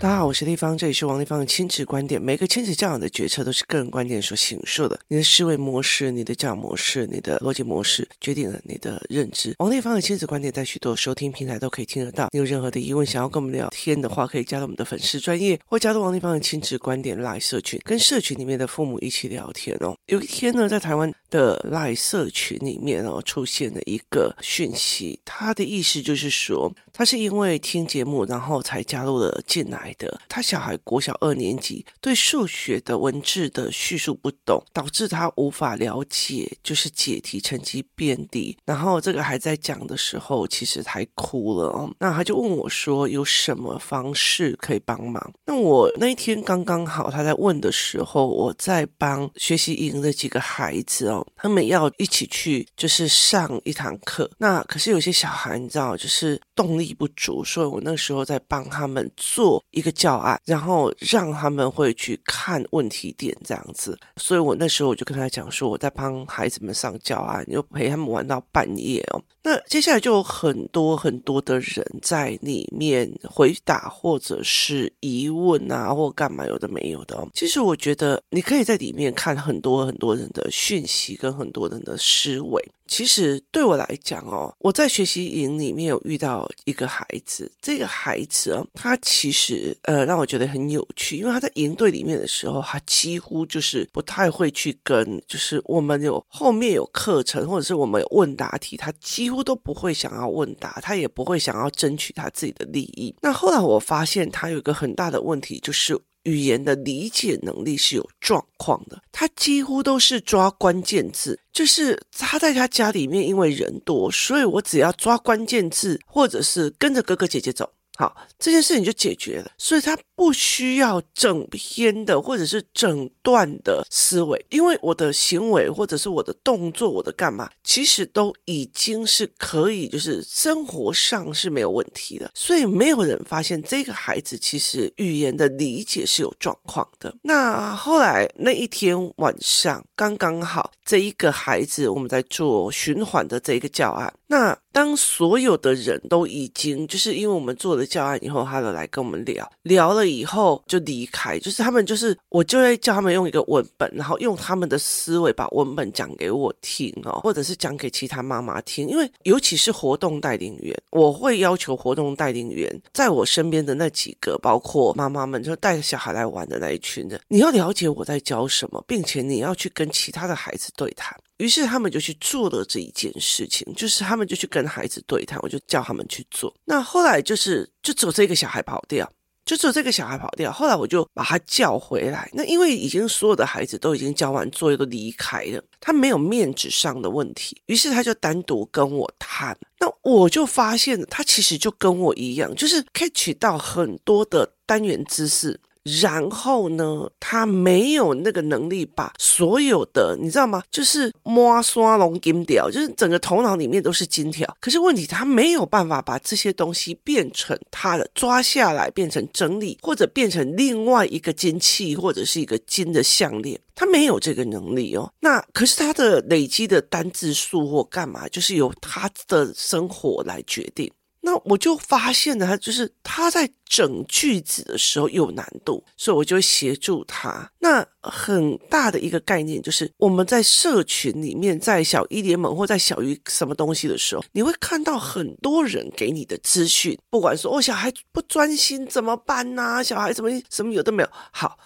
大家好，我是丽芳，这里是王丽芳的亲子观点。每个亲子教养的决策都是个人观点所形塑的。你的思维模式、你的教养模式、你的逻辑模式，决定了你的认知。王丽芳的亲子观点在许多收听平台都可以听得到。你有任何的疑问，想要跟我们聊天的话，可以加入我们的粉丝专业，或加入王丽芳的亲子观点 Live 社群，跟社群里面的父母一起聊天哦。有一天呢，在台湾的 LINE 社群里面哦，出现了一个讯息，他的意思就是说，他是因为听节目，然后才加入了进来。的他小孩国小二年级，对数学的文字的叙述不懂，导致他无法了解，就是解题成绩变低。然后这个还在讲的时候，其实他哭了哦。那他就问我说，有什么方式可以帮忙？那我那一天刚刚好他在问的时候，我在帮学习营的几个孩子哦，他们要一起去就是上一堂课。那可是有些小孩你知道，就是动力不足，所以我那时候在帮他们做。一个教案，然后让他们会去看问题点这样子，所以我那时候我就跟他讲说，我在帮孩子们上教案，又陪他们玩到半夜哦。那接下来就有很多很多的人在里面回答，或者是疑问啊，或干嘛有的没有的哦。其实我觉得你可以在里面看很多很多人的讯息跟很多人的思维。其实对我来讲哦，我在学习营里面有遇到一个孩子，这个孩子哦，他其实呃让我觉得很有趣，因为他在营队里面的时候，他几乎就是不太会去跟，就是我们有后面有课程或者是我们有问答题，他几乎都不会想要问答，他也不会想要争取他自己的利益。那后来我发现他有一个很大的问题，就是。语言的理解能力是有状况的，他几乎都是抓关键字，就是他在他家里面，因为人多，所以我只要抓关键字，或者是跟着哥哥姐姐走。好，这件事情就解决了，所以他不需要整篇的或者是整段的思维，因为我的行为或者是我的动作，我的干嘛，其实都已经是可以，就是生活上是没有问题的，所以没有人发现这个孩子其实语言的理解是有状况的。那后来那一天晚上，刚刚好这一个孩子我们在做循环的这一个教案，那。当所有的人都已经就是因为我们做了教案以后，他就来跟我们聊聊了以后就离开，就是他们就是我就会叫他们用一个文本，然后用他们的思维把文本讲给我听哦，或者是讲给其他妈妈听，因为尤其是活动带领员，我会要求活动带领员在我身边的那几个，包括妈妈们就带着小孩来玩的那一群人，你要了解我在教什么，并且你要去跟其他的孩子对谈。于是他们就去做了这一件事情，就是他们就去跟孩子对谈，我就叫他们去做。那后来就是就只有这个小孩跑掉，就只有这个小孩跑掉。后来我就把他叫回来。那因为已经所有的孩子都已经交完作业都离开了，他没有面子上的问题。于是他就单独跟我谈。那我就发现他其实就跟我一样，就是 catch 到很多的单元知识。然后呢，他没有那个能力把所有的，你知道吗？就是摸刷龙金条，就是整个头脑里面都是金条。可是问题，他没有办法把这些东西变成他的，抓下来变成整理，或者变成另外一个金器，或者是一个金的项链。他没有这个能力哦。那可是他的累积的单字数或干嘛，就是由他的生活来决定。那我就发现了，他就是他在整句子的时候有难度，所以我就协助他。那很大的一个概念就是，我们在社群里面，在小一联盟或在小于什么东西的时候，你会看到很多人给你的资讯，不管说哦，小孩不专心怎么办呐？小孩怎么什么有都没有。好，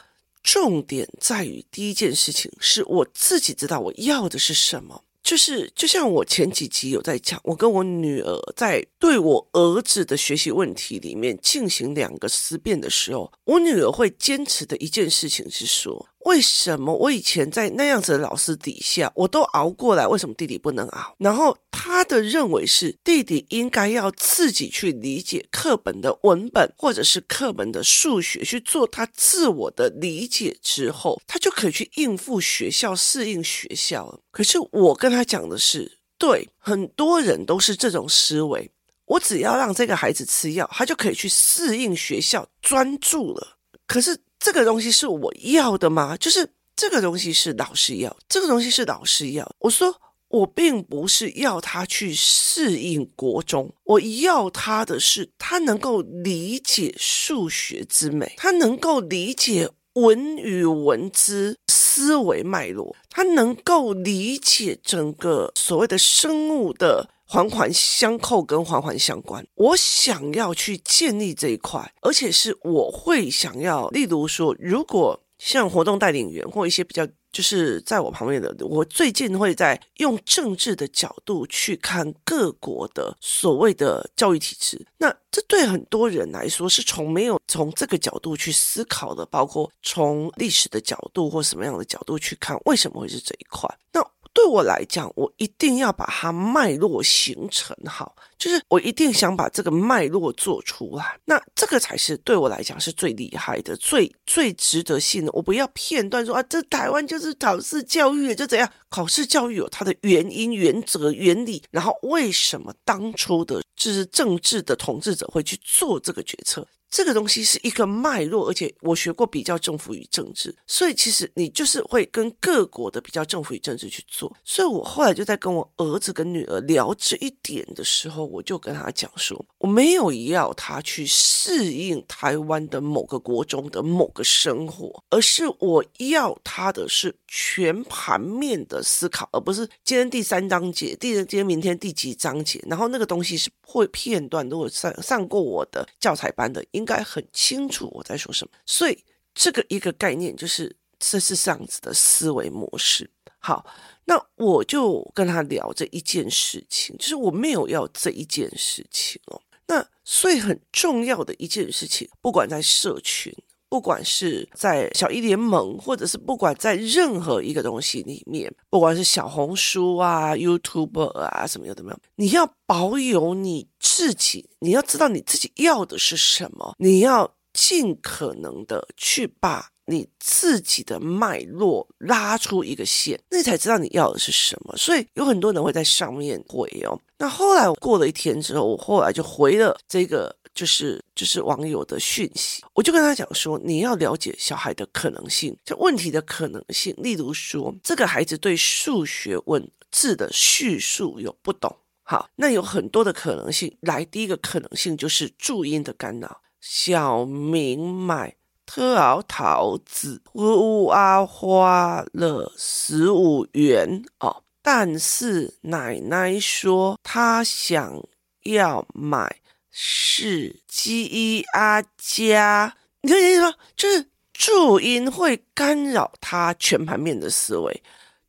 重点在于第一件事情是我自己知道我要的是什么。就是，就像我前几集有在讲，我跟我女儿在对我儿子的学习问题里面进行两个思辨的时候，我女儿会坚持的一件事情是说。为什么我以前在那样子的老师底下，我都熬过来，为什么弟弟不能熬？然后他的认为是弟弟应该要自己去理解课本的文本，或者是课本的数学，去做他自我的理解之后，他就可以去应付学校，适应学校了。可是我跟他讲的是，对，很多人都是这种思维，我只要让这个孩子吃药，他就可以去适应学校，专注了。可是。这个东西是我要的吗？就是这个东西是老师要，这个东西是老师要。我说我并不是要他去适应国中，我要他的是他能够理解数学之美，他能够理解文与文之思维脉络，他能够理解整个所谓的生物的。环环相扣跟环环相关，我想要去建立这一块，而且是我会想要，例如说，如果像活动带领员或一些比较就是在我旁边的，我最近会在用政治的角度去看各国的所谓的教育体制，那这对很多人来说是从没有从这个角度去思考的，包括从历史的角度或什么样的角度去看，为什么会是这一块？那。对我来讲，我一定要把它脉络形成好，就是我一定想把这个脉络做出来。那这个才是对我来讲是最厉害的、最最值得信的。我不要片段说啊，这台湾就是考试教育就怎样，考试教育有它的原因、原则、原理，然后为什么当初的就是政治的统治者会去做这个决策。这个东西是一个脉络，而且我学过比较政府与政治，所以其实你就是会跟各国的比较政府与政治去做。所以我后来就在跟我儿子跟女儿聊这一点的时候，我就跟他讲说，我没有要他去适应台湾的某个国中的某个生活，而是我要他的是全盘面的思考，而不是今天第三章节，第今天明天第几章节，然后那个东西是会片段。如果上上过我的教材班的，应应该很清楚我在说什么，所以这个一个概念就是这是这样子的思维模式。好，那我就跟他聊这一件事情，就是我没有要这一件事情哦。那所以很重要的一件事情，不管在社群，不管是在小一联盟，或者是不管在任何一个东西里面，不管是小红书啊、YouTube 啊什么有的没有，你要保有你自己，你要知道你自己要的是什么，你要尽可能的去把你自己的脉络拉出一个线，那你才知道你要的是什么。所以有很多人会在上面回哦。那后来我过了一天之后，我后来就回了这个。就是就是网友的讯息，我就跟他讲说，你要了解小孩的可能性，这问题的可能性。例如说，这个孩子对数学文字的叙述有不懂，好，那有很多的可能性。来，第一个可能性就是注音的干扰。小明买特熬桃子，呜啊花了十五元哦，但是奶奶说她想要买。是 G E R 加，你看意思吗？就是注音会干扰他全盘面的思维，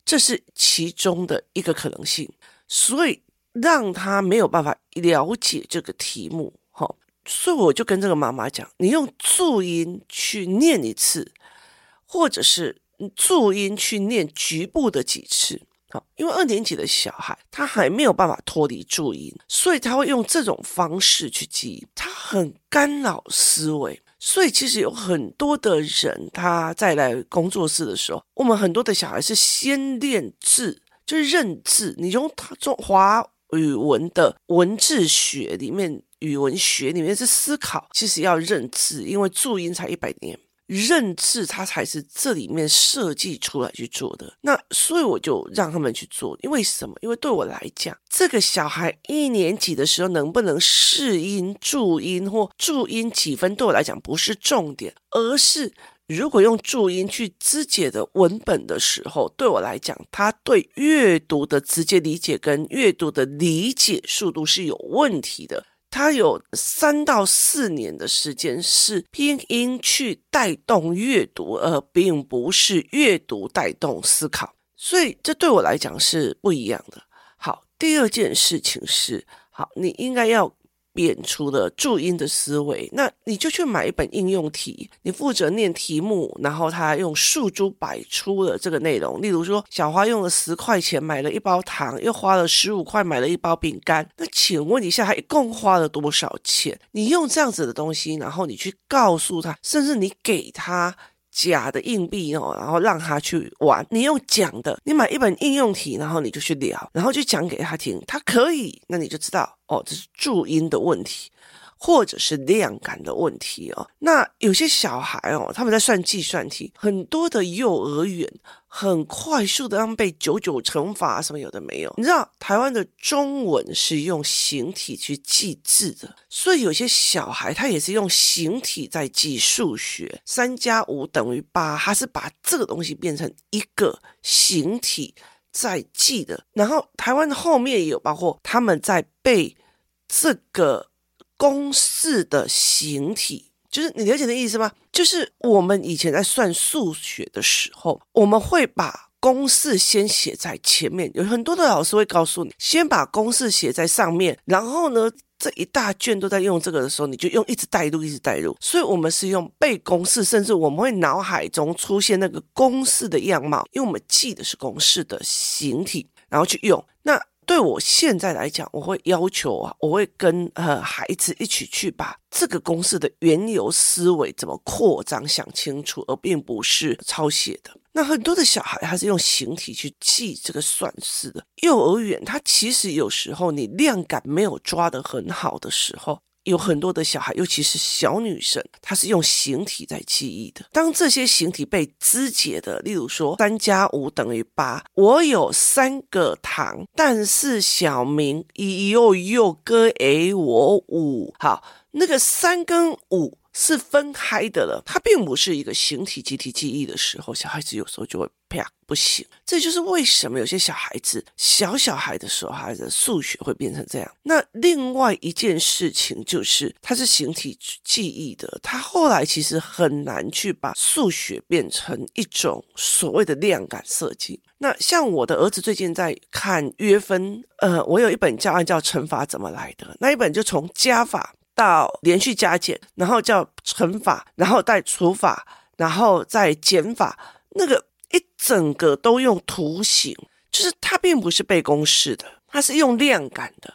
这是其中的一个可能性，所以让他没有办法了解这个题目。所以我就跟这个妈妈讲，你用注音去念一次，或者是注音去念局部的几次。好，因为二年级的小孩他还没有办法脱离注音，所以他会用这种方式去记忆，他很干扰思维。所以其实有很多的人他在来工作室的时候，我们很多的小孩是先练字，就是认字。你用他中华语文的文字学里面，语文学里面是思考，其实要认字，因为注音才一百年。认字，它才是这里面设计出来去做的。那所以我就让他们去做，因为什么？因为对我来讲，这个小孩一年级的时候能不能适应注音或注音几分，对我来讲不是重点，而是如果用注音去肢解的文本的时候，对我来讲，他对阅读的直接理解跟阅读的理解速度是有问题的。他有三到四年的时间是拼音去带动阅读，而并不是阅读带动思考，所以这对我来讲是不一样的。好，第二件事情是，好，你应该要。贬除了注音的思维，那你就去买一本应用题，你负责念题目，然后他用数珠摆出了这个内容。例如说，小花用了十块钱买了一包糖，又花了十五块买了一包饼干。那请问一下，他一共花了多少钱？你用这样子的东西，然后你去告诉他，甚至你给他。假的硬币哦，然后让他去玩。你用讲的，你买一本应用题，然后你就去聊，然后就讲给他听，他可以，那你就知道哦，这是注音的问题。或者是量感的问题哦。那有些小孩哦，他们在算计算题，很多的幼儿园很快速的让背九九乘法什么有的没有。你知道台湾的中文是用形体去记字的，所以有些小孩他也是用形体在记数学，三加五等于八，他是把这个东西变成一个形体在记的。然后台湾的后面也有包括他们在背这个。公式的形体，就是你了解的意思吗？就是我们以前在算数学的时候，我们会把公式先写在前面。有很多的老师会告诉你，先把公式写在上面，然后呢，这一大卷都在用这个的时候，你就用一直带入，一直带入。所以，我们是用背公式，甚至我们会脑海中出现那个公式的样貌，因为我们记的是公式的形体，然后去用那。对我现在来讲，我会要求啊，我会跟呃孩子一起去把这个公式的原有思维怎么扩张想清楚，而并不是抄写的。那很多的小孩他是用形体去记这个算式的。幼儿园他其实有时候你量感没有抓得很好的时候。有很多的小孩，尤其是小女生，她是用形体在记忆的。当这些形体被肢解的，例如说三加五等于八，我有三个糖，但是小明一又又给我五，好，那个三跟五。是分开的了，它并不是一个形体集体记忆的时候，小孩子有时候就会啪不行。这就是为什么有些小孩子小小孩的时候，孩子数学会变成这样。那另外一件事情就是，它是形体记忆的，他后来其实很难去把数学变成一种所谓的量感设计。那像我的儿子最近在看约分，呃，我有一本教案叫《乘法怎么来的》，那一本就从加法。到连续加减，然后叫乘法，然后带除法，然后再减法，那个一整个都用图形，就是它并不是背公式的，它是用量感的，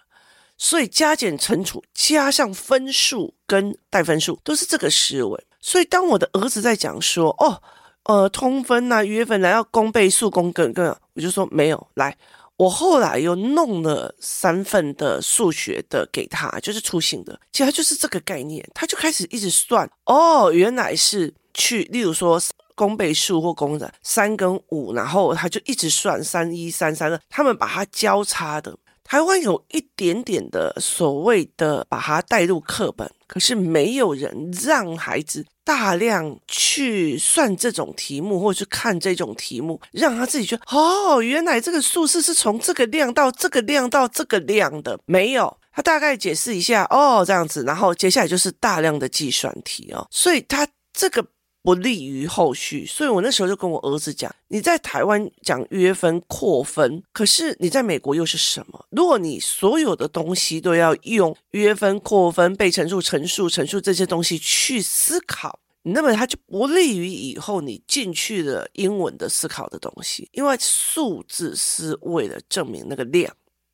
所以加减乘除加上分数跟带分数都是这个思维。所以当我的儿子在讲说，哦，呃，通分呐、啊，约分来要公倍数、公根根，我就说没有来。我后来又弄了三份的数学的给他，就是粗心的，其实他就是这个概念，他就开始一直算。哦，原来是去，例如说公倍数或公的三跟五，然后他就一直算三一三三二，他们把它交叉的。台湾有一点点的所谓的把它带入课本，可是没有人让孩子。大量去算这种题目，或者去看这种题目，让他自己觉得哦，原来这个数式是从这个量到这个量到这个量的。没有，他大概解释一下哦，这样子，然后接下来就是大量的计算题哦，所以他这个。不利于后续，所以我那时候就跟我儿子讲：你在台湾讲约分扩分，可是你在美国又是什么？如果你所有的东西都要用约分、扩分、被乘数、乘数、乘数这些东西去思考，那么它就不利于以后你进去的英文的思考的东西，因为数字是为了证明那个量。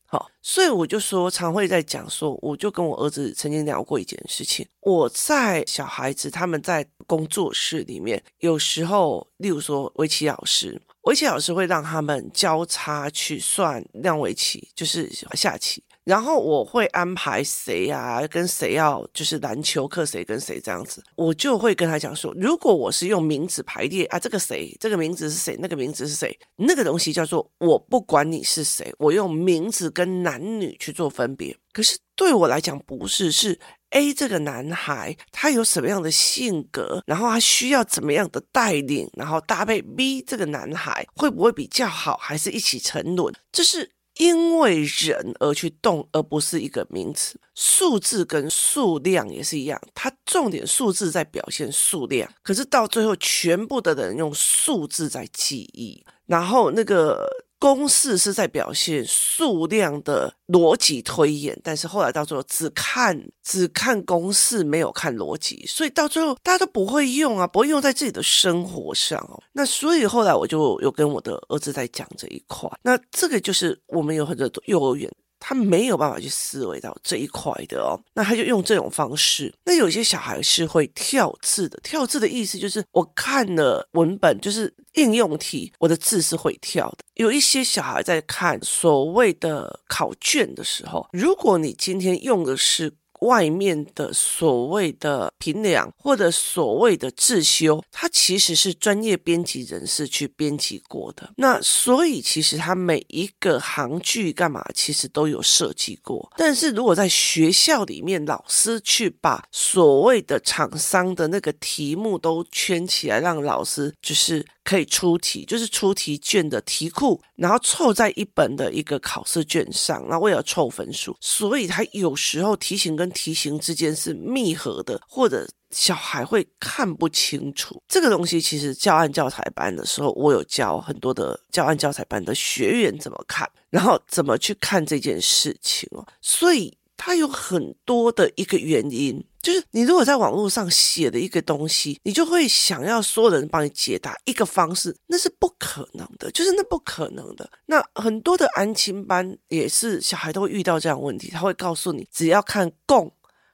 好，所以我就说，常会在讲说，我就跟我儿子曾经聊过一件事情。我在小孩子他们在工作室里面，有时候，例如说围棋老师，围棋老师会让他们交叉去算量围棋，就是下棋。然后我会安排谁啊，跟谁要就是篮球课谁跟谁这样子，我就会跟他讲说，如果我是用名字排列啊，这个谁，这个名字是谁，那个名字是谁，那个东西叫做我不管你是谁，我用名字跟男女去做分别。可是对我来讲不是，是 A 这个男孩他有什么样的性格，然后他需要怎么样的带领，然后搭配 B 这个男孩会不会比较好，还是一起沉沦，这是。因为人而去动，而不是一个名词。数字跟数量也是一样，它重点数字在表现数量，可是到最后，全部的人用数字在记忆，然后那个。公式是在表现数量的逻辑推演，但是后来到最后只看只看公式，没有看逻辑，所以到最后大家都不会用啊，不会用在自己的生活上哦。那所以后来我就有跟我的儿子在讲这一块，那这个就是我们有很多幼儿园。他没有办法去思维到这一块的哦，那他就用这种方式。那有些小孩是会跳字的，跳字的意思就是我看了文本，就是应用题，我的字是会跳的。有一些小孩在看所谓的考卷的时候，如果你今天用的是外面的所谓的评量或者所谓的自修，它其实是专业编辑人士去编辑过的。那所以其实它每一个行距干嘛，其实都有设计过。但是如果在学校里面，老师去把所谓的厂商的那个题目都圈起来，让老师就是可以出题，就是出题卷的题库，然后凑在一本的一个考试卷上，那为了凑分数，所以他有时候题型跟题型之间是密合的，或者小孩会看不清楚。这个东西其实教案教材班的时候，我有教很多的教案教材班的学员怎么看，然后怎么去看这件事情哦，所以。它有很多的一个原因，就是你如果在网络上写的一个东西，你就会想要所有人帮你解答一个方式，那是不可能的，就是那不可能的。那很多的安亲班也是小孩都会遇到这样问题，他会告诉你，只要看共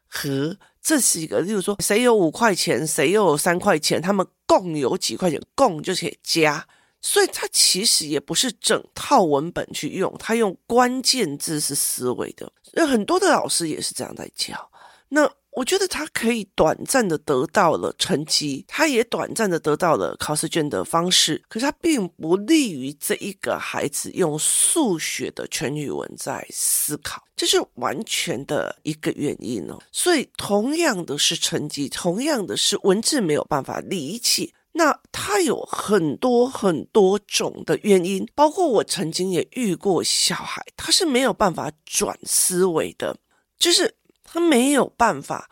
和，这是一个，例如说谁有五块钱，谁又有三块钱，他们共有几块钱，共就可以加。所以他其实也不是整套文本去用，他用关键字是思维的。那很多的老师也是这样在教。那我觉得他可以短暂的得到了成绩，他也短暂的得到了考试卷的方式，可是他并不利于这一个孩子用数学的全语文在思考，这是完全的一个原因哦。所以同样的是成绩，同样的是文字没有办法理解。那他有很多很多种的原因，包括我曾经也遇过小孩，他是没有办法转思维的，就是他没有办法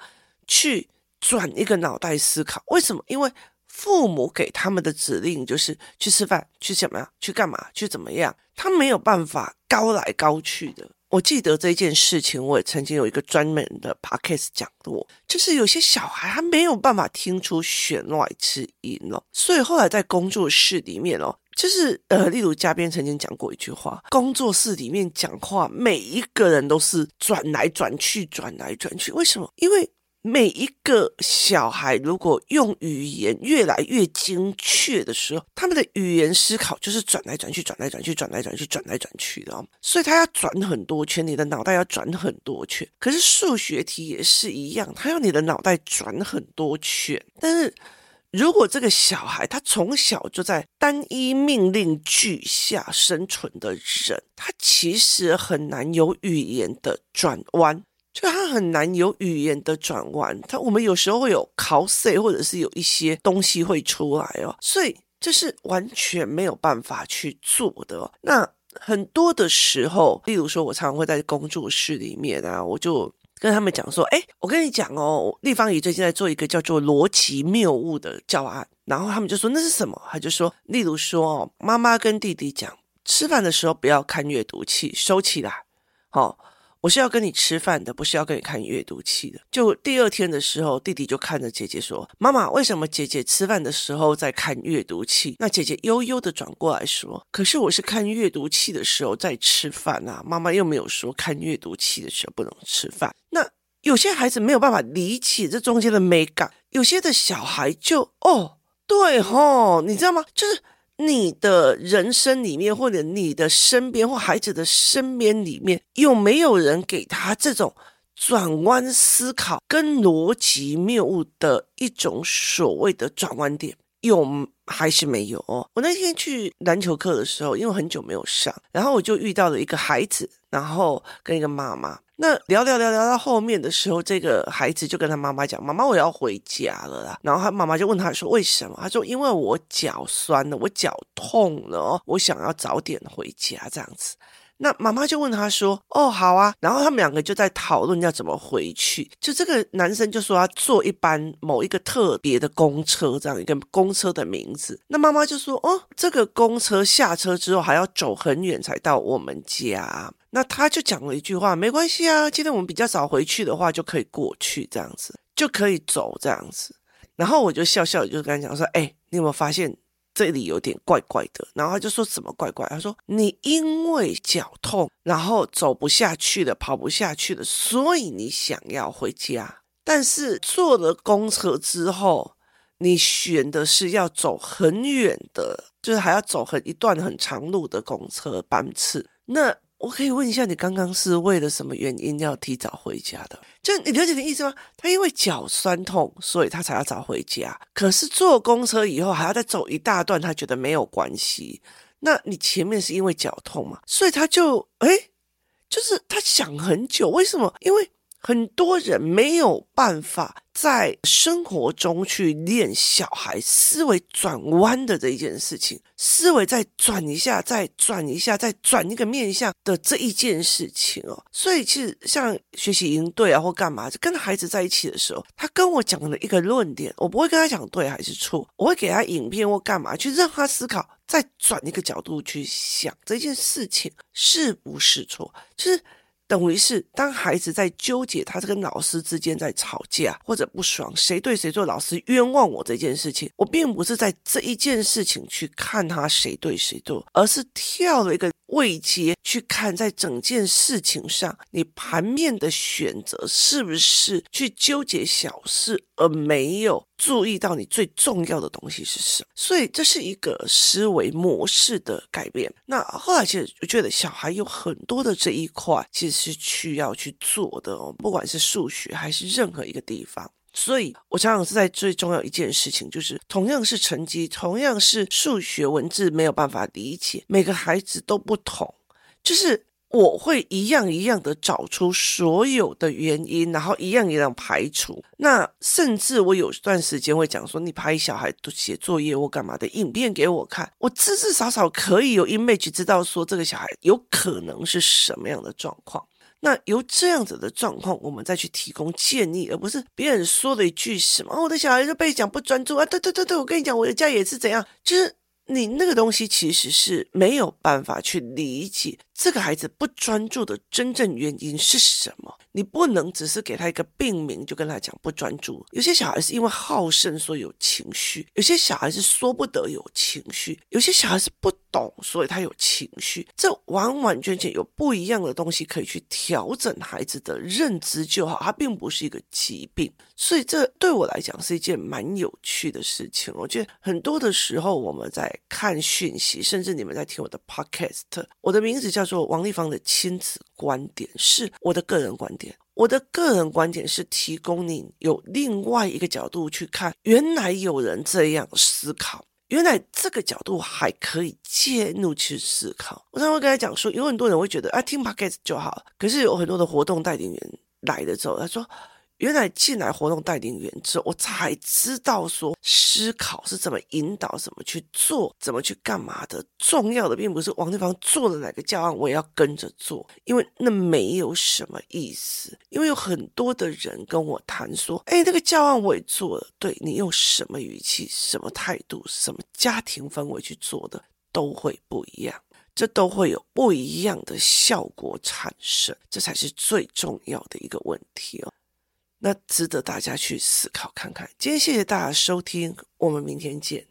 去转一个脑袋思考。为什么？因为父母给他们的指令就是去吃饭、去什么样、去干嘛、去怎么样，他没有办法高来高去的。我记得这件事情，我也曾经有一个专门的 podcast 讲过，就是有些小孩他没有办法听出弦外之音哦，所以后来在工作室里面哦，就是呃，例如嘉宾曾经讲过一句话，工作室里面讲话，每一个人都是转来转去，转来转去，为什么？因为。每一个小孩如果用语言越来越精确的时候，他们的语言思考就是转来转去、转来转去、转来转去、转来转去的哦。所以他要转很多圈，你的脑袋要转很多圈。可是数学题也是一样，他要你的脑袋转很多圈。但是如果这个小孩他从小就在单一命令句下生存的人，他其实很难有语言的转弯。就他很难有语言的转弯，他我们有时候会有考试，或者是有一些东西会出来哦，所以这是完全没有办法去做的哦。那很多的时候，例如说，我常常会在工作室里面啊，我就跟他们讲说：“哎，我跟你讲哦，立方体最近在做一个叫做逻辑谬误的教案。”然后他们就说：“那是什么？”他就说：“例如说哦，妈妈跟弟弟讲，吃饭的时候不要看阅读器，收起来，好。”我是要跟你吃饭的，不是要跟你看阅读器的。就第二天的时候，弟弟就看着姐姐说：“妈妈，为什么姐姐吃饭的时候在看阅读器？”那姐姐悠悠的转过来说：“可是我是看阅读器的时候在吃饭啊，妈妈又没有说看阅读器的时候不能吃饭。”那有些孩子没有办法理解这中间的美感，有些的小孩就哦，对吼，你知道吗？就是。你的人生里面，或者你的身边，或孩子的身边里面，有没有人给他这种转弯思考跟逻辑谬误的一种所谓的转弯点？有还是没有？我那天去篮球课的时候，因为很久没有上，然后我就遇到了一个孩子，然后跟一个妈妈。那聊聊聊聊到后面的时候，这个孩子就跟他妈妈讲：“妈妈，我要回家了啦。”然后他妈妈就问他说：“为什么？”他说：“因为我脚酸了，我脚痛了，我想要早点回家这样子。”那妈妈就问他说：“哦，好啊。”然后他们两个就在讨论要怎么回去。就这个男生就说要坐一班某一个特别的公车，这样一个公车的名字。那妈妈就说：“哦，这个公车下车之后还要走很远才到我们家。”那他就讲了一句话，没关系啊，今天我们比较早回去的话，就可以过去这样子，就可以走这样子。然后我就笑笑，就跟他讲说：“哎，你有没有发现这里有点怪怪的？”然后他就说：“什么怪怪？”他说：“你因为脚痛，然后走不下去了，跑不下去了，所以你想要回家。但是坐了公车之后，你选的是要走很远的，就是还要走很一段很长路的公车班次。那。”我可以问一下，你刚刚是为了什么原因要提早回家的？就你了解的意思吗？他因为脚酸痛，所以他才要早回家。可是坐公车以后还要再走一大段，他觉得没有关系。那你前面是因为脚痛嘛？所以他就哎，就是他想很久，为什么？因为。很多人没有办法在生活中去练小孩思维转弯的这一件事情，思维再转一下，再转一下，再转一个面向的这一件事情哦。所以其实像学习营队啊或干嘛，跟孩子在一起的时候，他跟我讲的一个论点，我不会跟他讲对还是错，我会给他影片或干嘛去让他思考，再转一个角度去想这件事情是不是错，就是。等于是，当孩子在纠结他是跟老师之间在吵架或者不爽，谁对谁错，老师冤枉我这件事情，我并不是在这一件事情去看他谁对谁错，而是跳了一个。位阶去看，在整件事情上，你盘面的选择是不是去纠结小事，而没有注意到你最重要的东西是什么？所以这是一个思维模式的改变。那后来其实我觉得小孩有很多的这一块，其实是需要去做的哦，不管是数学还是任何一个地方。所以，我常常是在最重要一件事情，就是同样是成绩，同样是数学文字没有办法理解，每个孩子都不同。就是我会一样一样的找出所有的原因，然后一样一样排除。那甚至我有段时间会讲说，你拍小孩写作业或干嘛的影片给我看，我至至少少可以有 image 知道说这个小孩有可能是什么样的状况。那由这样子的状况，我们再去提供建议，而不是别人说了一句什么，我的小孩就被讲不专注啊！对对对对，我跟你讲，我的家也是怎样，就是你那个东西其实是没有办法去理解。这个孩子不专注的真正原因是什么？你不能只是给他一个病名就跟他讲不专注。有些小孩是因为好胜所以有情绪，有些小孩是说不得有情绪，有些小孩是不懂所以他有情绪。这完完全全有不一样的东西可以去调整孩子的认知就好，它并不是一个疾病。所以这对我来讲是一件蛮有趣的事情。我觉得很多的时候我们在看讯息，甚至你们在听我的 podcast，我的名字叫做。王丽芳的亲子观点是我的个人观点，我的个人观点是提供你有另外一个角度去看，原来有人这样思考，原来这个角度还可以介入去思考。我常常会跟他讲说，有很多人会觉得啊，听 Podcast 就好，可是有很多的活动带领员来了之后，他说。原来进来活动带领员之后，我才知道说思考是怎么引导、怎么去做、怎么去干嘛的。重要的并不是王丽芳做了哪个教案，我也要跟着做，因为那没有什么意思。因为有很多的人跟我谈说：“哎，那个教案我也做了，对，你用什么语气、什么态度、什么家庭氛围去做的，都会不一样，这都会有不一样的效果产生，这才是最重要的一个问题哦。”那值得大家去思考看看。今天谢谢大家收听，我们明天见。